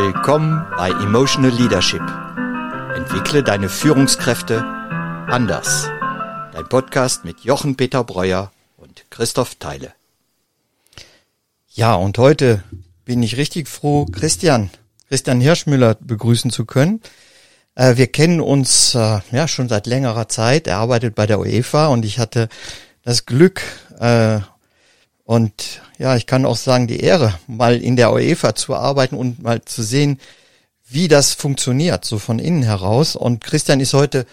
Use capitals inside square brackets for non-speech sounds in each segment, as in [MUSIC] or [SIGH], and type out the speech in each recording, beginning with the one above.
Willkommen bei Emotional Leadership. Entwickle deine Führungskräfte anders. Dein Podcast mit Jochen Peter Breuer und Christoph Teile. Ja, und heute bin ich richtig froh, Christian, Christian Hirschmüller begrüßen zu können. Äh, wir kennen uns äh, ja schon seit längerer Zeit. Er arbeitet bei der UEFA und ich hatte das Glück äh, und ja, ich kann auch sagen, die Ehre, mal in der UEFA zu arbeiten und mal zu sehen, wie das funktioniert, so von innen heraus. Und Christian ist heute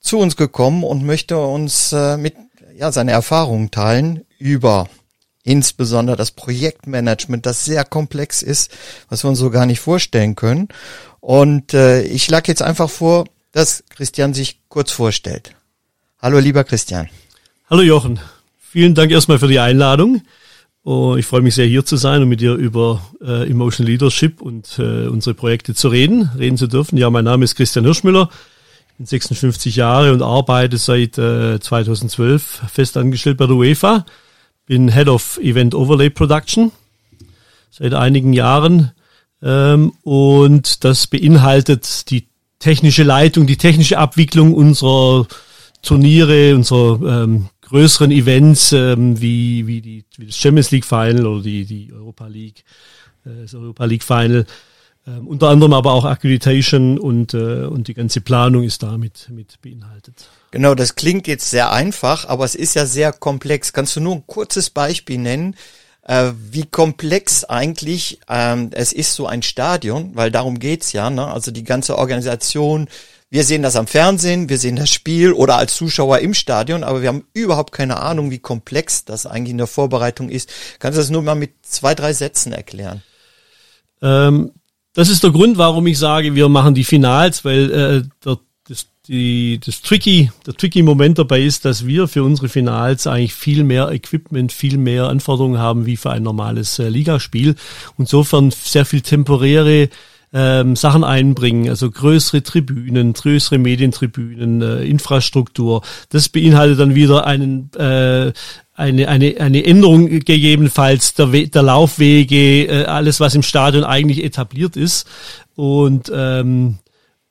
zu uns gekommen und möchte uns äh, mit ja, seine Erfahrungen teilen über insbesondere das Projektmanagement, das sehr komplex ist, was wir uns so gar nicht vorstellen können. Und äh, ich schlage jetzt einfach vor, dass Christian sich kurz vorstellt. Hallo, lieber Christian. Hallo Jochen. Vielen Dank erstmal für die Einladung. Oh, ich freue mich sehr, hier zu sein und mit dir über äh, Emotional Leadership und äh, unsere Projekte zu reden, reden zu dürfen. Ja, mein Name ist Christian Hirschmüller, ich bin 56 Jahre und arbeite seit äh, 2012 fest angestellt bei der UEFA. Bin Head of Event Overlay Production seit einigen Jahren ähm, und das beinhaltet die technische Leitung, die technische Abwicklung unserer Turniere, unserer ähm, größeren Events ähm, wie, wie, die, wie das Champions League Final oder die, die Europa League, äh, das Europa League Final. Ähm, unter anderem aber auch Accreditation und, äh, und die ganze Planung ist damit mit beinhaltet. Genau, das klingt jetzt sehr einfach, aber es ist ja sehr komplex. Kannst du nur ein kurzes Beispiel nennen, äh, wie komplex eigentlich ähm, es ist, so ein Stadion, weil darum geht's ja, ne? also die ganze Organisation, wir sehen das am Fernsehen, wir sehen das Spiel oder als Zuschauer im Stadion, aber wir haben überhaupt keine Ahnung, wie komplex das eigentlich in der Vorbereitung ist. Kannst du das nur mal mit zwei, drei Sätzen erklären? Ähm, das ist der Grund, warum ich sage, wir machen die Finals, weil äh, der, die, das tricky, der tricky Moment dabei ist, dass wir für unsere Finals eigentlich viel mehr Equipment, viel mehr Anforderungen haben wie für ein normales äh, Ligaspiel. Insofern sehr viel temporäre ähm, Sachen einbringen, also größere Tribünen, größere Medientribünen, äh, Infrastruktur. Das beinhaltet dann wieder einen äh, eine, eine, eine Änderung gegebenenfalls der, We der Laufwege, äh, alles, was im Stadion eigentlich etabliert ist. Und, ähm,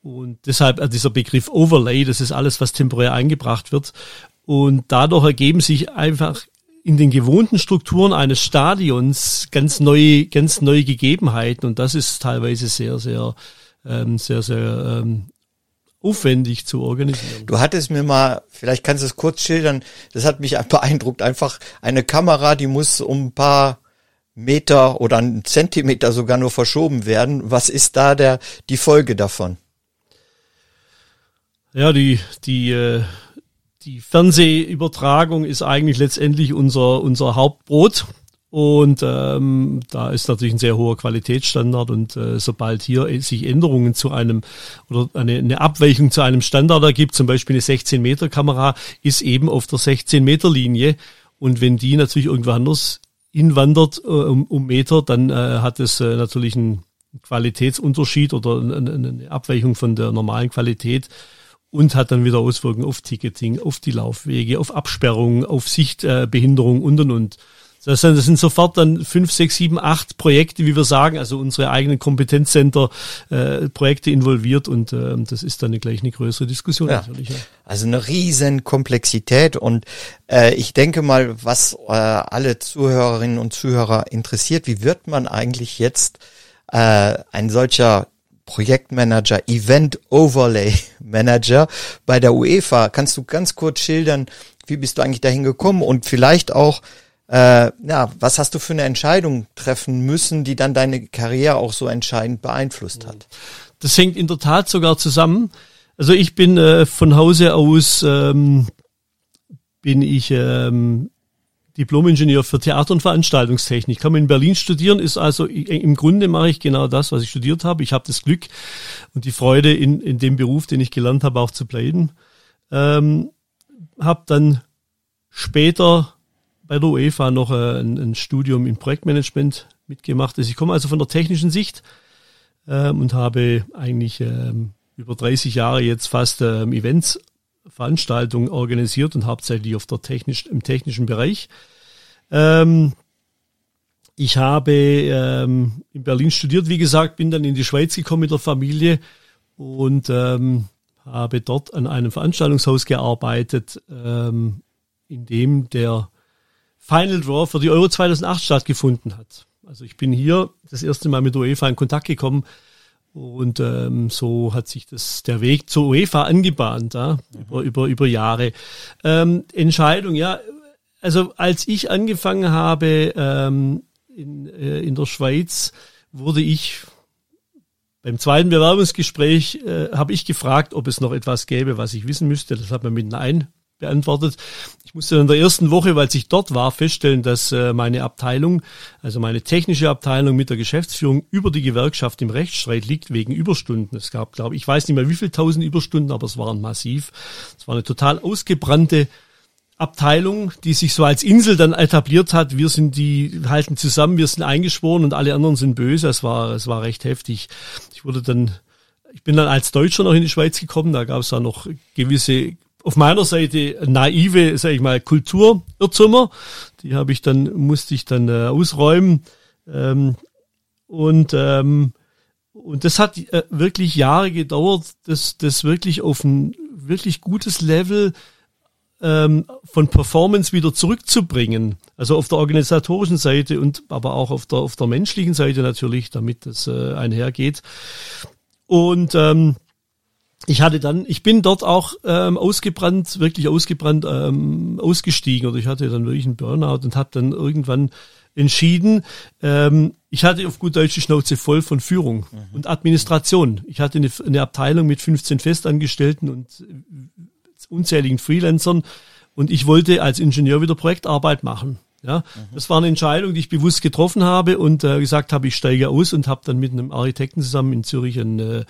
und deshalb also dieser Begriff Overlay, das ist alles, was temporär eingebracht wird. Und dadurch ergeben sich einfach in den gewohnten Strukturen eines Stadions ganz neue, ganz neue Gegebenheiten und das ist teilweise sehr, sehr, ähm, sehr, sehr ähm, aufwendig zu organisieren. Du hattest mir mal, vielleicht kannst du es kurz schildern, das hat mich [LAUGHS] beeindruckt, einfach eine Kamera, die muss um ein paar Meter oder einen Zentimeter sogar nur verschoben werden. Was ist da der, die Folge davon? Ja, die, die, äh, die Fernsehübertragung ist eigentlich letztendlich unser, unser Hauptbrot. Und ähm, da ist natürlich ein sehr hoher Qualitätsstandard. Und äh, sobald hier sich Änderungen zu einem oder eine, eine Abweichung zu einem Standard ergibt, zum Beispiel eine 16 Meter Kamera, ist eben auf der 16 Meter Linie und wenn die natürlich irgendwo anders hinwandert äh, um, um Meter, dann äh, hat es äh, natürlich einen Qualitätsunterschied oder eine, eine Abweichung von der normalen Qualität und hat dann wieder Auswirkungen auf Ticketing, auf die Laufwege, auf Absperrungen, auf Sichtbehinderung und und und. Das sind, das sind sofort dann fünf, sechs, sieben, acht Projekte, wie wir sagen, also unsere eigenen Kompetenzcenter äh, Projekte involviert und äh, das ist dann gleich eine größere Diskussion ja. natürlich. Ja. Also eine riesen Komplexität und äh, ich denke mal, was äh, alle Zuhörerinnen und Zuhörer interessiert, wie wird man eigentlich jetzt äh, ein solcher Projektmanager, Event Overlay Manager bei der UEFA. Kannst du ganz kurz schildern, wie bist du eigentlich dahin gekommen und vielleicht auch, äh, ja, was hast du für eine Entscheidung treffen müssen, die dann deine Karriere auch so entscheidend beeinflusst hat? Das hängt in der Tat sogar zusammen. Also ich bin äh, von Hause aus ähm, bin ich ähm, Diplom-Ingenieur für Theater- und Veranstaltungstechnik. Kann man in Berlin studieren, ist also im Grunde mache ich genau das, was ich studiert habe. Ich habe das Glück und die Freude, in, in dem Beruf, den ich gelernt habe, auch zu bleiben. Ähm, habe dann später bei der UEFA noch äh, ein, ein, Studium im Projektmanagement mitgemacht. Also ich komme also von der technischen Sicht ähm, und habe eigentlich ähm, über 30 Jahre jetzt fast ähm, Events Veranstaltungen organisiert und hauptsächlich auf der technisch, im technischen Bereich. Ähm, Ich habe ähm, in Berlin studiert, wie gesagt, bin dann in die Schweiz gekommen mit der Familie und ähm, habe dort an einem Veranstaltungshaus gearbeitet, ähm, in dem der Final Draw für die Euro 2008 stattgefunden hat. Also ich bin hier das erste Mal mit UEFA in Kontakt gekommen und ähm, so hat sich das der Weg zur UEFA angebahnt, ja, mhm. über, über, über Jahre. Ähm, Entscheidung, ja, also als ich angefangen habe ähm, in, äh, in der Schweiz, wurde ich beim zweiten Bewerbungsgespräch äh, habe ich gefragt, ob es noch etwas gäbe, was ich wissen müsste. Das hat man mit Nein beantwortet. Ich musste in der ersten Woche, weil ich dort war, feststellen, dass äh, meine Abteilung, also meine technische Abteilung mit der Geschäftsführung über die Gewerkschaft im Rechtsstreit liegt wegen Überstunden. Es gab, glaube ich, ich weiß nicht mehr wie viel tausend Überstunden, aber es waren massiv. Es war eine total ausgebrannte Abteilung, die sich so als Insel dann etabliert hat. Wir sind die, halten zusammen, wir sind eingeschworen und alle anderen sind böse. Es war, es war recht heftig. Ich wurde dann, ich bin dann als Deutscher noch in die Schweiz gekommen. Da gab es da noch gewisse auf meiner Seite naive, sag ich mal, Kulturirrtümer. Die habe ich dann, musste ich dann äh, ausräumen. Ähm, und, ähm, und das hat äh, wirklich Jahre gedauert, das, das wirklich auf ein wirklich gutes Level ähm, von Performance wieder zurückzubringen. Also auf der organisatorischen Seite und aber auch auf der, auf der menschlichen Seite natürlich, damit das äh, einhergeht. Und ähm, ich hatte dann, ich bin dort auch ähm, ausgebrannt, wirklich ausgebrannt, ähm, ausgestiegen oder ich hatte dann wirklich einen Burnout und habe dann irgendwann entschieden, ähm, ich hatte auf gut Deutsch die Schnauze voll von Führung mhm. und Administration. Ich hatte eine, eine Abteilung mit 15 Festangestellten und unzähligen Freelancern und ich wollte als Ingenieur wieder Projektarbeit machen. Ja, mhm. das war eine Entscheidung, die ich bewusst getroffen habe und äh, gesagt habe, ich steige aus und habe dann mit einem Architekten zusammen in Zürich ein, äh,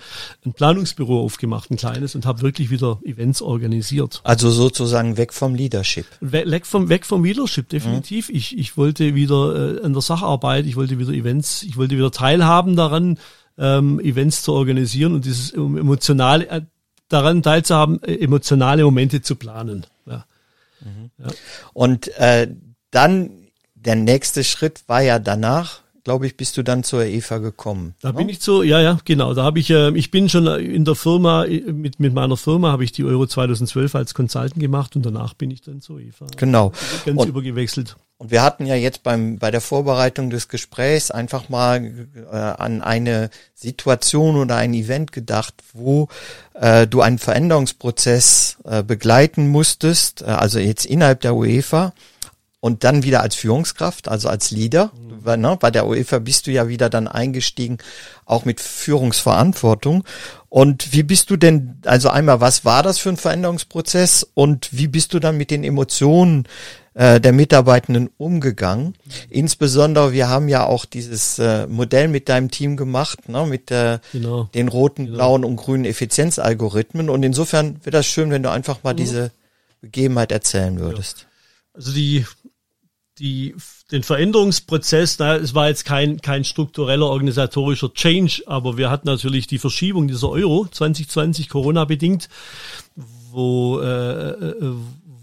ein Planungsbüro aufgemacht, ein kleines und habe wirklich wieder Events organisiert. Also sozusagen weg vom Leadership. Weg vom weg vom Leadership definitiv. Mhm. Ich ich wollte wieder äh, an der Sacharbeit, ich wollte wieder Events, ich wollte wieder teilhaben daran, ähm, Events zu organisieren und dieses emotionale äh, daran teilzuhaben, äh, emotionale Momente zu planen. Ja. Mhm. Ja. Und äh, dann der nächste Schritt war ja danach, glaube ich, bist du dann zur Eva gekommen. Da bin ich so, ja, ja, genau. Da habe ich, äh, ich bin schon in der Firma, mit, mit meiner Firma habe ich die Euro 2012 als Consultant gemacht und danach bin ich dann zur Eva. Genau. Ganz und, übergewechselt. Und wir hatten ja jetzt beim, bei der Vorbereitung des Gesprächs einfach mal äh, an eine Situation oder ein Event gedacht, wo äh, du einen Veränderungsprozess äh, begleiten musstest, äh, also jetzt innerhalb der UEFA und dann wieder als Führungskraft, also als Leader. Mhm. Weil, ne, bei der UEFA bist du ja wieder dann eingestiegen, auch mit Führungsverantwortung. Und wie bist du denn, also einmal, was war das für ein Veränderungsprozess und wie bist du dann mit den Emotionen äh, der Mitarbeitenden umgegangen? Mhm. Insbesondere, wir haben ja auch dieses äh, Modell mit deinem Team gemacht, ne, mit äh, genau. den roten, genau. blauen und grünen Effizienzalgorithmen. Und insofern wäre das schön, wenn du einfach mal mhm. diese Begebenheit erzählen würdest. Ja. Also die die, den Veränderungsprozess, na, es war jetzt kein, kein struktureller organisatorischer Change, aber wir hatten natürlich die Verschiebung dieser Euro 2020 Corona bedingt, wo, äh, äh,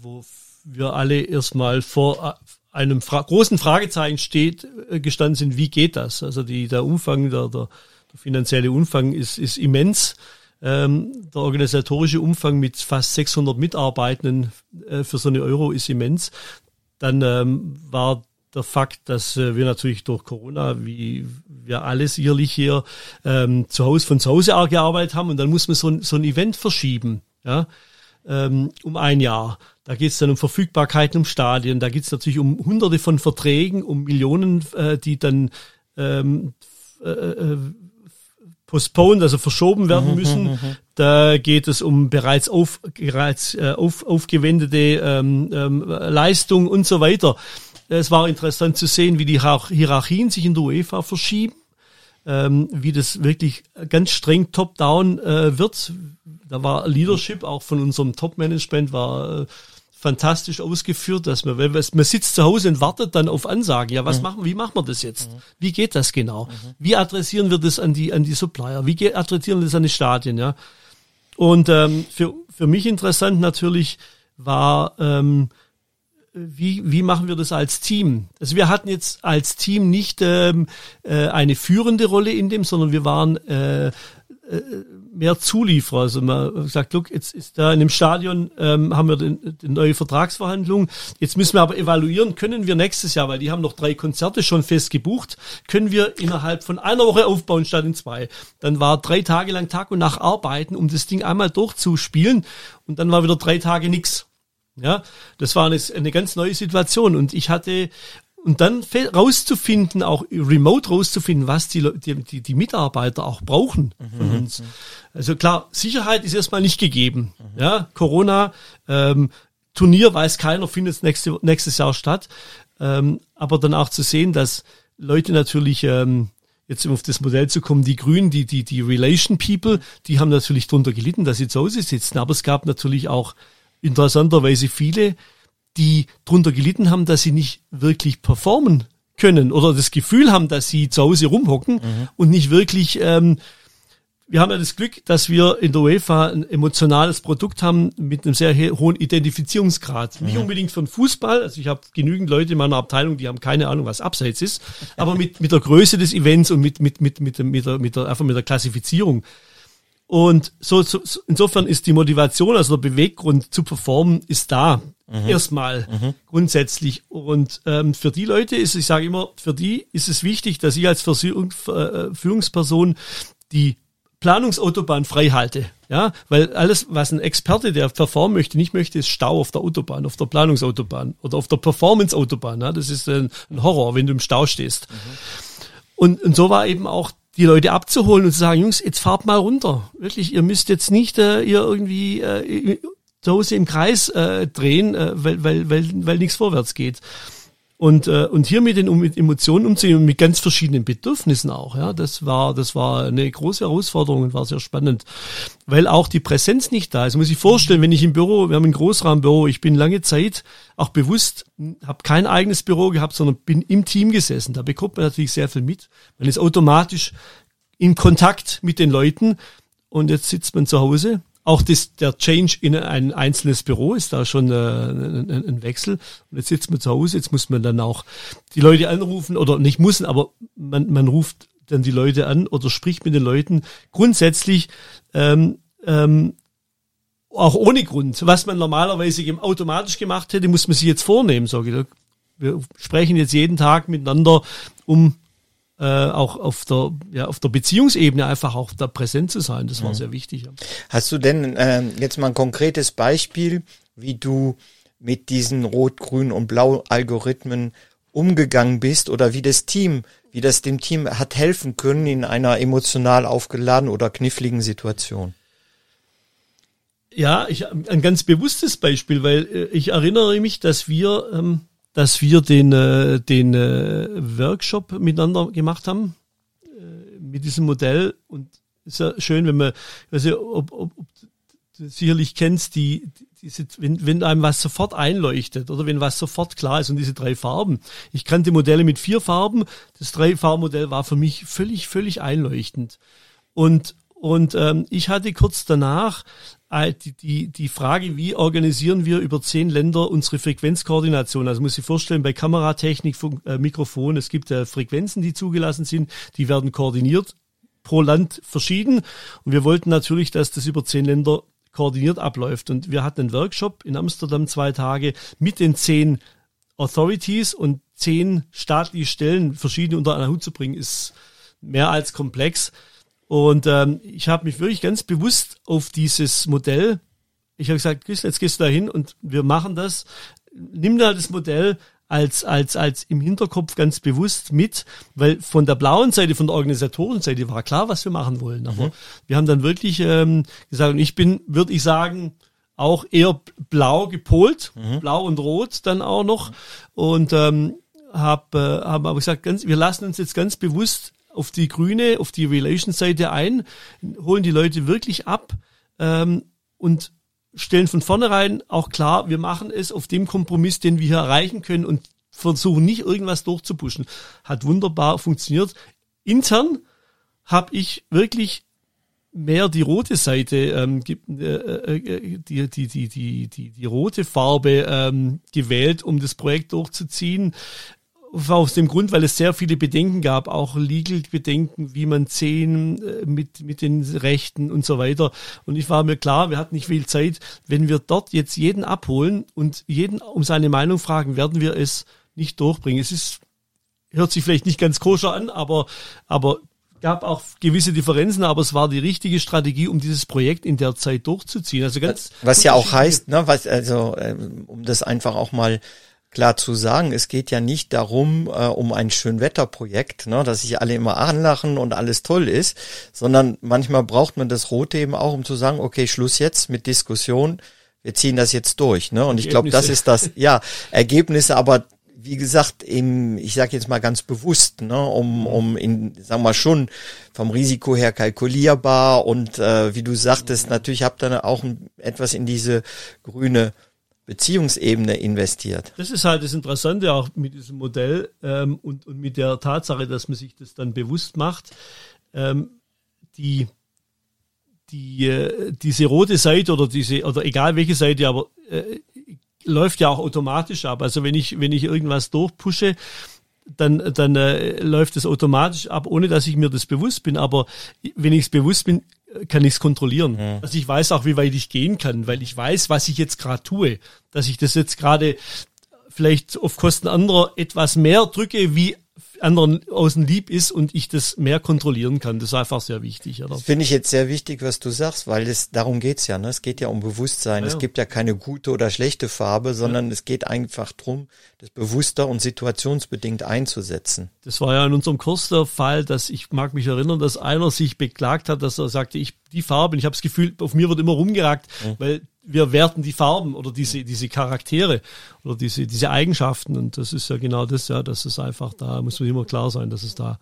wo wir alle erstmal vor einem fra großen Fragezeichen steht, äh, gestanden sind, wie geht das? Also die, der Umfang, der, der, der finanzielle Umfang ist, ist immens. Ähm, der organisatorische Umfang mit fast 600 Mitarbeitenden äh, für so eine Euro ist immens. Dann ähm, war der Fakt, dass äh, wir natürlich durch Corona, wie wir alle sicherlich hier ähm, zu Hause von zu Hause gearbeitet haben und dann muss man so ein, so ein Event verschieben, ja, ähm, um ein Jahr. Da geht es dann um Verfügbarkeiten, um Stadien, da geht es natürlich um Hunderte von Verträgen, um Millionen, äh, die dann ähm, äh, äh postponed, also verschoben werden mhm, müssen. Da geht es um bereits, auf, bereits äh, auf, aufgewendete ähm, ähm, Leistung und so weiter. Es war interessant zu sehen, wie die Hierarchien sich in der UEFA verschieben, ähm, wie das wirklich ganz streng top-down äh, wird. Da war Leadership auch von unserem Top-Management war äh, fantastisch ausgeführt, dass man, wenn man sitzt zu Hause und wartet dann auf Ansagen. Ja, was mhm. machen, wie machen wir das jetzt? Mhm. Wie geht das genau? Mhm. Wie adressieren wir das an die, an die Supplier? Wie adressieren wir das an die Stadien? Ja. Und ähm, für, für mich interessant natürlich war, ähm, wie, wie machen wir das als Team? Also wir hatten jetzt als Team nicht ähm, äh, eine führende Rolle in dem, sondern wir waren äh, mehr Zulieferer. Also man sagt, look, jetzt ist da in dem Stadion ähm, haben wir den, die neue Vertragsverhandlung. Jetzt müssen wir aber evaluieren, können wir nächstes Jahr, weil die haben noch drei Konzerte schon fest gebucht, können wir innerhalb von einer Woche aufbauen statt in zwei. Dann war drei Tage lang Tag und Nacht arbeiten, um das Ding einmal durchzuspielen und dann war wieder drei Tage nix. Ja, das war eine, eine ganz neue Situation und ich hatte und dann rauszufinden, auch remote rauszufinden, was die, die, die Mitarbeiter auch brauchen von mhm. uns. Also klar, Sicherheit ist erstmal nicht gegeben. Mhm. Ja, Corona, ähm, Turnier weiß keiner, findet nächste, nächstes Jahr statt. Ähm, aber dann auch zu sehen, dass Leute natürlich, ähm, jetzt um auf das Modell zu kommen, die Grünen, die, die, die Relation People, die haben natürlich drunter gelitten, dass sie zu Hause sitzen. Aber es gab natürlich auch interessanterweise viele, die drunter gelitten haben, dass sie nicht wirklich performen können oder das Gefühl haben, dass sie zu Hause rumhocken mhm. und nicht wirklich. Ähm, wir haben ja das Glück, dass wir in der UEFA ein emotionales Produkt haben mit einem sehr hohen Identifizierungsgrad. Mhm. Nicht unbedingt von Fußball, also ich habe genügend Leute in meiner Abteilung, die haben keine Ahnung, was Abseits ist, aber mit, mit der Größe des Events und mit, mit, mit, mit, mit, der, mit der, einfach mit der Klassifizierung. Und so, so insofern ist die Motivation, also der Beweggrund zu performen, ist da. Mhm. Erstmal mhm. grundsätzlich. Und ähm, für die Leute ist, ich sage immer, für die ist es wichtig, dass ich als äh, Führungsperson die Planungsautobahn frei halte. Ja, weil alles, was ein Experte, der performen möchte, nicht möchte, ist Stau auf der Autobahn, auf der Planungsautobahn oder auf der Performance-Autobahn. Ja, das ist ein, ein, Horror, wenn du im Stau stehst. Mhm. Und, und so war eben auch die Leute abzuholen und zu sagen, Jungs, jetzt fahrt mal runter. Wirklich, ihr müsst jetzt nicht äh, ihr irgendwie äh, zu Hause im Kreis äh, drehen, äh, weil, weil, weil, weil nichts vorwärts geht. Und, äh, und hier mit den mit Emotionen umzugehen und mit ganz verschiedenen Bedürfnissen auch, ja, das war, das war eine große Herausforderung und war sehr spannend, weil auch die Präsenz nicht da ist. Muss ich vorstellen, wenn ich im Büro, wir haben ein Großraumbüro, ich bin lange Zeit auch bewusst, habe kein eigenes Büro gehabt, sondern bin im Team gesessen. Da bekommt man natürlich sehr viel mit. Man ist automatisch in Kontakt mit den Leuten und jetzt sitzt man zu Hause auch das, der Change in ein einzelnes Büro ist da schon äh, ein, ein, Wechsel. Und jetzt sitzt man zu Hause, jetzt muss man dann auch die Leute anrufen oder nicht muss, aber man, man ruft dann die Leute an oder spricht mit den Leuten grundsätzlich ähm, ähm, auch ohne Grund. Was man normalerweise automatisch gemacht hätte, muss man sich jetzt vornehmen. Sage ich. Wir sprechen jetzt jeden Tag miteinander, um äh, auch auf der, ja, auf der Beziehungsebene einfach auch da präsent zu sein. Das war mhm. sehr wichtig. Hast du denn äh, jetzt mal ein konkretes Beispiel, wie du mit diesen Rot, Grün und Blau Algorithmen umgegangen bist oder wie das Team, wie das dem Team hat helfen können in einer emotional aufgeladenen oder kniffligen Situation? Ja, ich, ein ganz bewusstes Beispiel, weil äh, ich erinnere mich, dass wir ähm, dass wir den, äh, den äh, Workshop miteinander gemacht haben äh, mit diesem Modell. Und ist ja schön, wenn man, nicht, ob, ob, ob du sicherlich kennst, die, diese, wenn, wenn einem was sofort einleuchtet oder wenn was sofort klar ist und diese drei Farben. Ich kannte Modelle mit vier Farben. Das drei Farbmodell war für mich völlig, völlig einleuchtend. Und und ähm, ich hatte kurz danach die, die, die Frage, wie organisieren wir über zehn Länder unsere Frequenzkoordination? Also muss ich vorstellen, bei Kameratechnik, äh, Mikrofon, es gibt äh, Frequenzen, die zugelassen sind, die werden koordiniert, pro Land verschieden. Und wir wollten natürlich, dass das über zehn Länder koordiniert abläuft. Und wir hatten einen Workshop in Amsterdam zwei Tage mit den zehn Authorities und zehn staatliche Stellen verschiedene unter einen Hut zu bringen, ist mehr als komplex. Und ähm, ich habe mich wirklich ganz bewusst auf dieses Modell, ich habe gesagt, jetzt gehst du da hin und wir machen das. Nimm da das Modell als, als, als im Hinterkopf ganz bewusst mit, weil von der blauen Seite, von der Organisatorenseite war klar, was wir machen wollen. Aber mhm. wir haben dann wirklich ähm, gesagt, und ich bin, würde ich sagen, auch eher blau gepolt, mhm. blau und rot dann auch noch. Und ähm, habe äh, hab aber gesagt, ganz, wir lassen uns jetzt ganz bewusst auf die grüne, auf die Relations-Seite ein, holen die Leute wirklich ab ähm, und stellen von vornherein auch klar, wir machen es auf dem Kompromiss, den wir hier erreichen können und versuchen nicht irgendwas durchzupuschen. Hat wunderbar funktioniert. Intern habe ich wirklich mehr die rote Seite, ähm, äh, äh, die, die, die, die, die, die rote Farbe ähm, gewählt, um das Projekt durchzuziehen. Aus dem Grund, weil es sehr viele Bedenken gab, auch Legal-Bedenken, wie man sehen äh, mit, mit den Rechten und so weiter. Und ich war mir klar, wir hatten nicht viel Zeit. Wenn wir dort jetzt jeden abholen und jeden um seine Meinung fragen, werden wir es nicht durchbringen. Es ist, hört sich vielleicht nicht ganz koscher an, aber, aber gab auch gewisse Differenzen, aber es war die richtige Strategie, um dieses Projekt in der Zeit durchzuziehen. Also ganz was ja auch heißt, ne, was also ähm, um das einfach auch mal klar zu sagen, es geht ja nicht darum, äh, um ein Schönwetterprojekt, ne, dass sich alle immer anlachen und alles toll ist, sondern manchmal braucht man das Rote eben auch, um zu sagen, okay, Schluss jetzt mit Diskussion, wir ziehen das jetzt durch, ne? Und ich glaube, das ist das, ja, Ergebnisse, aber wie gesagt, im, ich sage jetzt mal ganz bewusst, ne, um, um in, sagen wir schon vom Risiko her kalkulierbar und äh, wie du sagtest, natürlich habt ihr auch etwas in diese grüne Beziehungsebene investiert. Das ist halt das Interessante auch mit diesem Modell ähm, und, und mit der Tatsache, dass man sich das dann bewusst macht. Ähm, die die äh, diese rote Seite oder diese oder egal welche Seite, aber äh, läuft ja auch automatisch ab. Also wenn ich wenn ich irgendwas durchpushe, dann dann äh, läuft es automatisch ab, ohne dass ich mir das bewusst bin. Aber wenn ich es bewusst bin, kann ich es kontrollieren. Mhm. Also ich weiß auch, wie weit ich gehen kann, weil ich weiß, was ich jetzt gerade tue. Dass ich das jetzt gerade vielleicht auf Kosten anderer etwas mehr drücke, wie anderen außen lieb ist und ich das mehr kontrollieren kann. Das ist einfach sehr wichtig. Oder? Finde ich jetzt sehr wichtig, was du sagst, weil es darum geht's ja. Ne? Es geht ja um Bewusstsein. Ja, Es gibt ja keine gute oder schlechte Farbe, sondern ja. es geht einfach drum, das bewusster und situationsbedingt einzusetzen. Das war ja in unserem Kurs der Fall, dass ich mag mich erinnern, dass einer sich beklagt hat, dass er sagte, ich die Farbe, ich habe das Gefühl, auf mir wird immer rumgeragt, mhm. weil wir werten die Farben oder diese, diese Charaktere oder diese, diese Eigenschaften. Und das ist ja genau das, ja, dass es einfach da, muss man immer klar sein, dass es da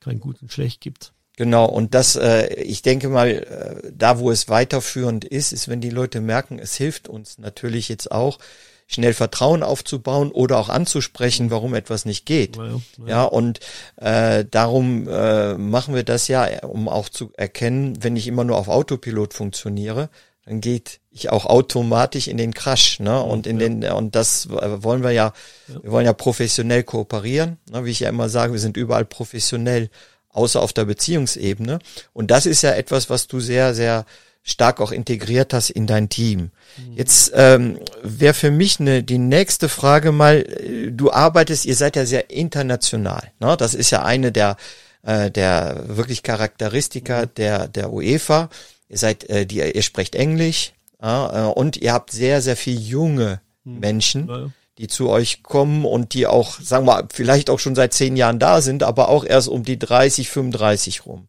kein Gut und Schlecht gibt. Genau, und das, äh, ich denke mal, äh, da wo es weiterführend ist, ist, wenn die Leute merken, es hilft uns natürlich jetzt auch, schnell Vertrauen aufzubauen oder auch anzusprechen, warum etwas nicht geht. Ja, ja. ja und äh, darum äh, machen wir das ja, um auch zu erkennen, wenn ich immer nur auf Autopilot funktioniere, dann geht ich auch automatisch in den Crash, ne? Und in ja. den und das wollen wir ja, ja, wir wollen ja professionell kooperieren, ne? wie ich ja immer sage, wir sind überall professionell, außer auf der Beziehungsebene. Und das ist ja etwas, was du sehr, sehr stark auch integriert hast in dein Team. Mhm. Jetzt ähm, wäre für mich ne, die nächste Frage mal, äh, du arbeitest, ihr seid ja sehr international. Ne? Das ist ja eine der, äh, der wirklich Charakteristika mhm. der, der UEFA ihr seid, äh, die, ihr sprecht Englisch ja, äh, und ihr habt sehr, sehr viel junge hm. Menschen, ja. die zu euch kommen und die auch, sagen wir, vielleicht auch schon seit zehn Jahren da sind, aber auch erst um die 30, 35 rum.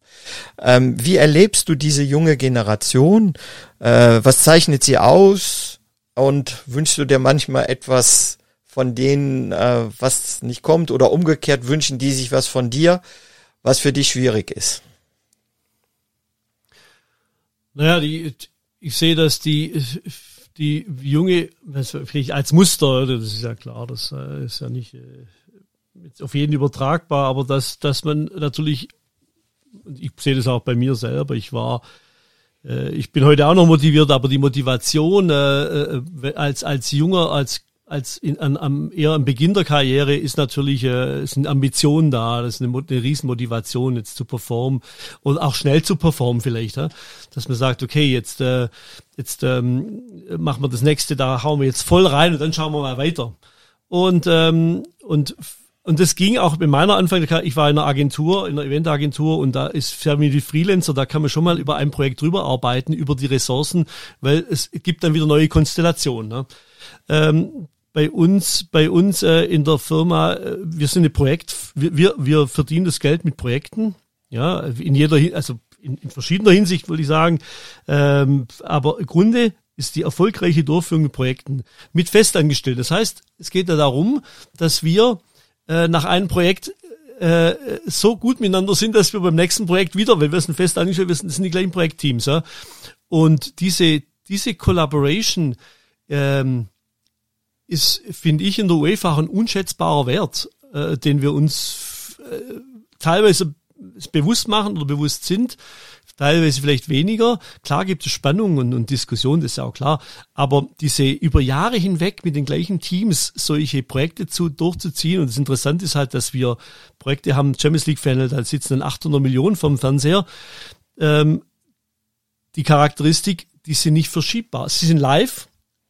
Ähm, wie erlebst du diese junge Generation? Äh, was zeichnet sie aus? Und wünschst du dir manchmal etwas von denen, äh, was nicht kommt oder umgekehrt wünschen die sich was von dir, was für dich schwierig ist? Naja, die, ich sehe, dass die, die junge, als Muster, das ist ja klar, das äh, ist ja nicht äh, auf jeden übertragbar, aber dass, dass man natürlich, ich sehe das auch bei mir selber, ich war, äh, ich bin heute auch noch motiviert, aber die Motivation als, als junger, als als in, an, am, eher am Beginn der Karriere ist natürlich äh, sind Ambitionen da, das ist eine, eine Riesenmotivation jetzt zu performen und auch schnell zu performen vielleicht, ja? dass man sagt, okay, jetzt äh, jetzt ähm, machen wir das nächste, da hauen wir jetzt voll rein und dann schauen wir mal weiter. Und ähm, und und das ging auch in meiner Anfang, ich war in einer Agentur, in einer Eventagentur und da ist Family Freelancer, da kann man schon mal über ein Projekt drüber arbeiten, über die Ressourcen, weil es gibt dann wieder neue Konstellationen. Ne? Ähm, bei uns, bei uns äh, in der Firma, äh, wir sind ein Projekt, wir, wir, wir verdienen das Geld mit Projekten, ja, in jeder, also in, in verschiedener Hinsicht würde ich sagen, ähm, aber im Grunde ist die erfolgreiche Durchführung mit Projekten mit festangestellt. Das heißt, es geht ja darum, dass wir äh, nach einem Projekt äh, so gut miteinander sind, dass wir beim nächsten Projekt wieder, weil wir sind fest angestellt, wir sind, sind die gleichen Projektteams, ja. Und diese, diese Collaboration, ähm, ist, finde ich, in der UEFA ein unschätzbarer Wert, äh, den wir uns äh, teilweise bewusst machen oder bewusst sind. teilweise vielleicht weniger. Klar gibt es Spannungen und, und Diskussionen, das ist ja auch klar. Aber diese über Jahre hinweg mit den gleichen Teams solche Projekte zu, durchzuziehen. Und das Interessante ist halt, dass wir Projekte haben, Champions League Final, da sitzen dann 800 Millionen vom Fernseher. Ähm, die Charakteristik, die sind nicht verschiebbar. Sie sind live,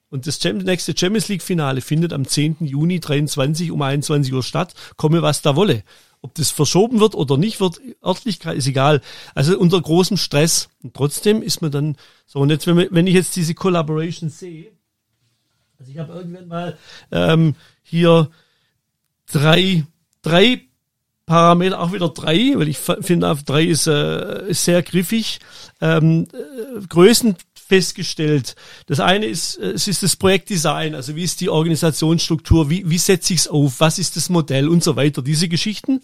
und das nächste Champions League Finale findet am 10. Juni 23 um 21 Uhr statt. Komme was da wolle. Ob das verschoben wird oder nicht wird, Örtlichkeit ist egal. Also unter großem Stress. Und trotzdem ist man dann so. Und jetzt, wenn, wenn ich jetzt diese Collaboration sehe, also ich habe irgendwann mal ähm, hier drei, drei Parameter, auch wieder drei, weil ich finde, drei ist, äh, ist sehr griffig. Ähm, äh, Größen festgestellt. Das eine ist, äh, es ist das Projektdesign, also wie ist die Organisationsstruktur, wie, wie setze ich es auf, was ist das Modell und so weiter, diese Geschichten.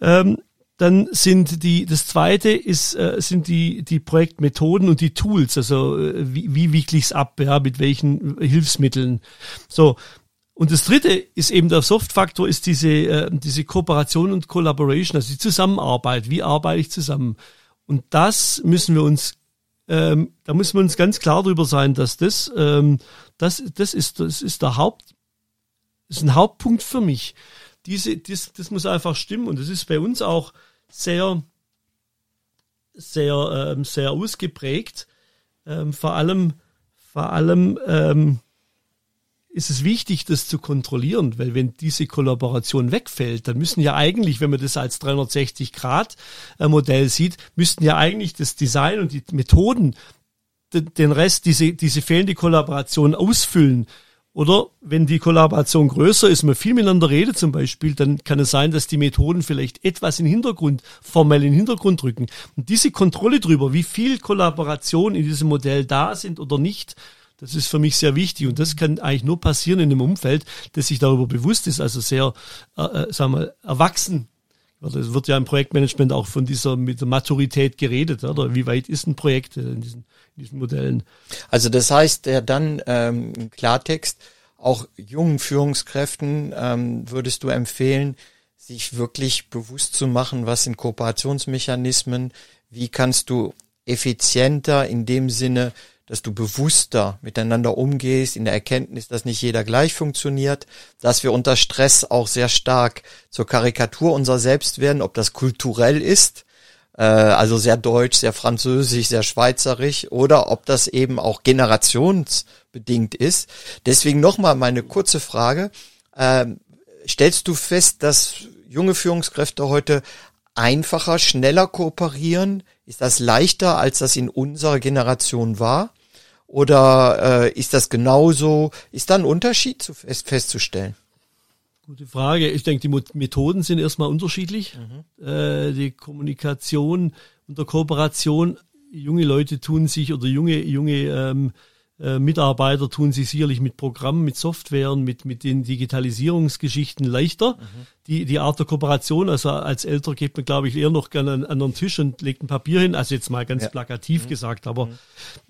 Ähm, dann sind die, das zweite ist, äh, sind die, die Projektmethoden und die Tools, also äh, wie, wie ich es ab, ja, mit welchen Hilfsmitteln. So. Und das dritte ist eben der Soft-Faktor, ist diese, äh, diese Kooperation und Collaboration, also die Zusammenarbeit. Wie arbeite ich zusammen? Und das müssen wir uns ähm, da muss man uns ganz klar darüber sein, dass das, ähm, das, das ist, das ist der Haupt, ist ein Hauptpunkt für mich. Diese, das, das muss einfach stimmen und das ist bei uns auch sehr, sehr, ähm, sehr ausgeprägt. Ähm, vor allem, vor allem, ähm, ist es wichtig, das zu kontrollieren, weil wenn diese Kollaboration wegfällt, dann müssen ja eigentlich, wenn man das als 360-Grad-Modell sieht, müssten ja eigentlich das Design und die Methoden den Rest, diese, diese fehlende Kollaboration ausfüllen. Oder wenn die Kollaboration größer ist, man viel miteinander redet zum Beispiel, dann kann es sein, dass die Methoden vielleicht etwas in Hintergrund, formell in den Hintergrund rücken. Und diese Kontrolle darüber, wie viel Kollaboration in diesem Modell da sind oder nicht, das ist für mich sehr wichtig und das kann eigentlich nur passieren in einem Umfeld, das sich darüber bewusst ist, also sehr, äh, äh sagen wir, erwachsen. Es wird ja im Projektmanagement auch von dieser mit der Maturität geredet, oder? Wie weit ist ein Projekt in diesen, in diesen Modellen? Also das heißt ja dann ähm, Klartext, auch jungen Führungskräften ähm, würdest du empfehlen, sich wirklich bewusst zu machen, was sind Kooperationsmechanismen, wie kannst du effizienter in dem Sinne dass du bewusster miteinander umgehst, in der Erkenntnis, dass nicht jeder gleich funktioniert, dass wir unter Stress auch sehr stark zur Karikatur unserer selbst werden, ob das kulturell ist, äh, also sehr deutsch, sehr französisch, sehr schweizerisch, oder ob das eben auch generationsbedingt ist. Deswegen nochmal meine kurze Frage. Ähm, stellst du fest, dass junge Führungskräfte heute einfacher, schneller kooperieren? Ist das leichter, als das in unserer Generation war? Oder äh, ist das genauso? Ist da ein Unterschied zu fest, festzustellen? Gute Frage. Ich denke, die Methoden sind erstmal unterschiedlich. Mhm. Äh, die Kommunikation und der Kooperation, junge Leute tun sich oder junge, junge ähm, äh, Mitarbeiter tun sich sicherlich mit Programmen, mit Softwaren, mit, mit den Digitalisierungsgeschichten leichter. Mhm. Die, die Art der Kooperation, also als Älter geht man, glaube ich, eher noch gerne an, an den Tisch und legt ein Papier hin, also jetzt mal ganz ja. plakativ mhm. gesagt, aber mhm.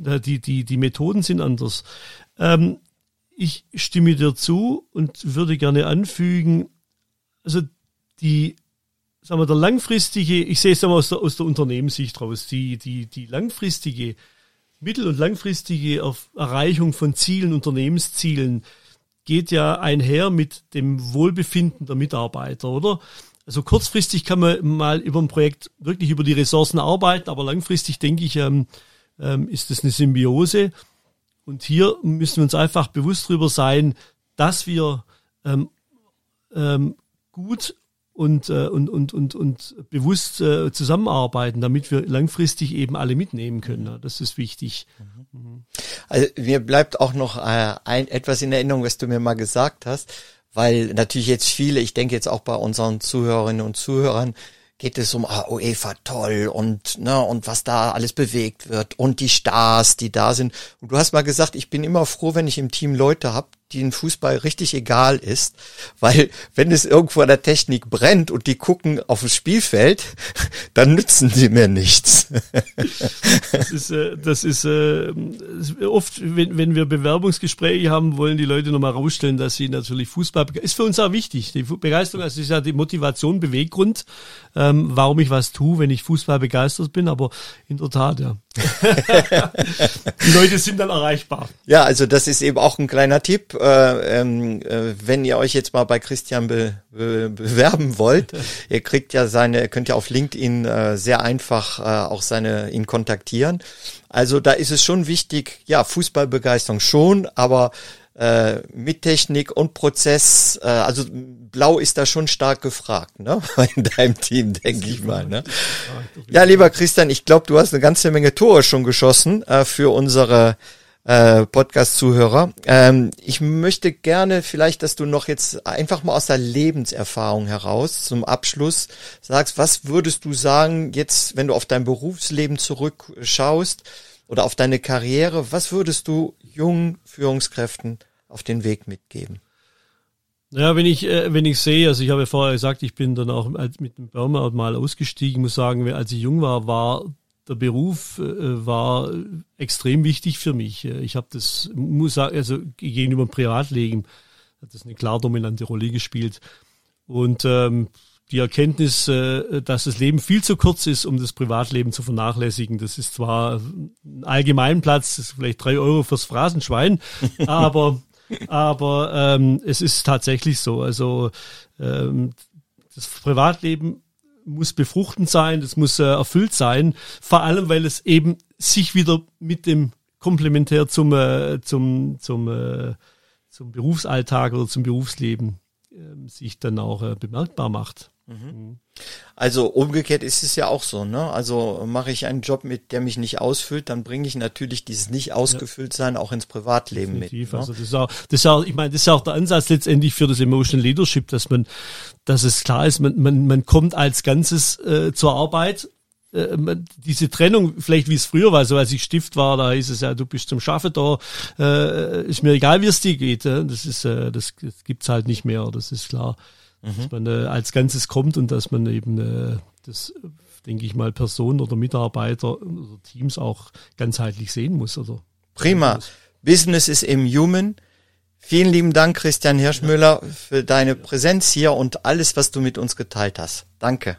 Äh, die, die, die Methoden sind anders. Ähm, ich stimme dir zu und würde gerne anfügen, also die, sagen wir, der langfristige, ich sehe es einmal aus der, aus der Unternehmenssicht raus, die, die, die langfristige mittel- und langfristige Erreichung von Zielen, Unternehmenszielen geht ja einher mit dem Wohlbefinden der Mitarbeiter, oder? Also kurzfristig kann man mal über ein Projekt wirklich über die Ressourcen arbeiten, aber langfristig denke ich, ähm, ähm, ist das eine Symbiose. Und hier müssen wir uns einfach bewusst darüber sein, dass wir ähm, ähm, gut und, äh, und, und, und, und bewusst äh, zusammenarbeiten, damit wir langfristig eben alle mitnehmen können. Das ist wichtig. Mhm. Also mir bleibt auch noch äh, ein, etwas in Erinnerung, was du mir mal gesagt hast, weil natürlich jetzt viele, ich denke jetzt auch bei unseren Zuhörerinnen und Zuhörern, geht es um ah, UEFA toll und ne und was da alles bewegt wird und die Stars, die da sind. Und du hast mal gesagt, ich bin immer froh, wenn ich im Team Leute habe, den Fußball richtig egal ist, weil wenn es irgendwo an der Technik brennt und die gucken auf das Spielfeld, [LAUGHS] dann nützen sie mir nichts. Das ist, äh, das ist äh, oft, wenn, wenn wir Bewerbungsgespräche haben, wollen die Leute nochmal rausstellen, dass sie natürlich Fußball ist für uns auch wichtig. Die Begeisterung, also ist ja die Motivation, Beweggrund, ähm, warum ich was tue, wenn ich Fußball begeistert bin. Aber in der Tat, ja. [LAUGHS] die Leute sind dann erreichbar. Ja, also das ist eben auch ein kleiner Tipp. Äh, ähm, äh, wenn ihr euch jetzt mal bei Christian be, be, bewerben wollt, [LAUGHS] ihr kriegt ja seine, könnt ja auf LinkedIn äh, sehr einfach äh, auch seine ihn kontaktieren. Also da ist es schon wichtig, ja, Fußballbegeisterung schon, aber äh, mit Technik und Prozess, äh, also Blau ist da schon stark gefragt, ne? [LAUGHS] In deinem Team, denke ich mal. Ne? Ja, lieber Christian, ich glaube, du hast eine ganze Menge Tore schon geschossen äh, für unsere äh, Podcast-Zuhörer. Ähm, ich möchte gerne vielleicht, dass du noch jetzt einfach mal aus der Lebenserfahrung heraus zum Abschluss sagst, was würdest du sagen jetzt, wenn du auf dein Berufsleben zurückschaust oder auf deine Karriere, was würdest du jungen Führungskräften auf den Weg mitgeben? Ja, wenn ich, äh, wenn ich sehe, also ich habe ja vorher gesagt, ich bin dann auch mit dem Burnout mal ausgestiegen, muss sagen, als ich jung war, war der Beruf äh, war extrem wichtig für mich. Ich habe das, muss sagen, also gegenüber dem Privatleben hat das eine klar dominante Rolle gespielt. Und ähm, die Erkenntnis, äh, dass das Leben viel zu kurz ist, um das Privatleben zu vernachlässigen. Das ist zwar ein Allgemeinplatz, das ist vielleicht drei Euro fürs Phrasenschwein, [LAUGHS] aber, aber ähm, es ist tatsächlich so. Also ähm, das Privatleben muss befruchtend sein, das muss äh, erfüllt sein, vor allem weil es eben sich wieder mit dem komplementär zum äh, zum zum äh, zum Berufsalltag oder zum Berufsleben äh, sich dann auch äh, bemerkbar macht. Mhm. Also umgekehrt ist es ja auch so, ne? Also mache ich einen Job mit, der mich nicht ausfüllt, dann bringe ich natürlich dieses nicht ausgefüllt sein auch ins Privatleben Definitiv. mit. Ne? Also das ist auch, das ist auch, ich meine, das ist auch der Ansatz letztendlich für das Emotional Leadership, dass man, dass es klar ist, man, man, man kommt als Ganzes äh, zur Arbeit äh, diese Trennung, vielleicht wie es früher war, so als ich Stift war, da hieß es ja, du bist zum Schaffen da, äh, ist mir egal, wie es dir geht. Äh, das ist, äh, das, das gibt's halt nicht mehr, das ist klar mhm. dass man äh, als Ganzes kommt und dass man eben äh, das, denke ich mal, Personen oder Mitarbeiter oder Teams auch ganzheitlich sehen muss. Oder Prima. Business ist im Human. Vielen lieben Dank, Christian Hirschmüller, für deine Präsenz hier und alles, was du mit uns geteilt hast. Danke.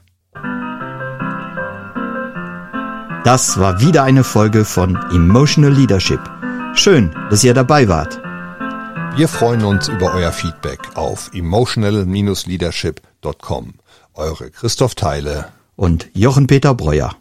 Das war wieder eine Folge von Emotional Leadership. Schön, dass ihr dabei wart. Wir freuen uns über euer Feedback auf emotional-leadership.com. Eure Christoph Teile und Jochen Peter Breuer.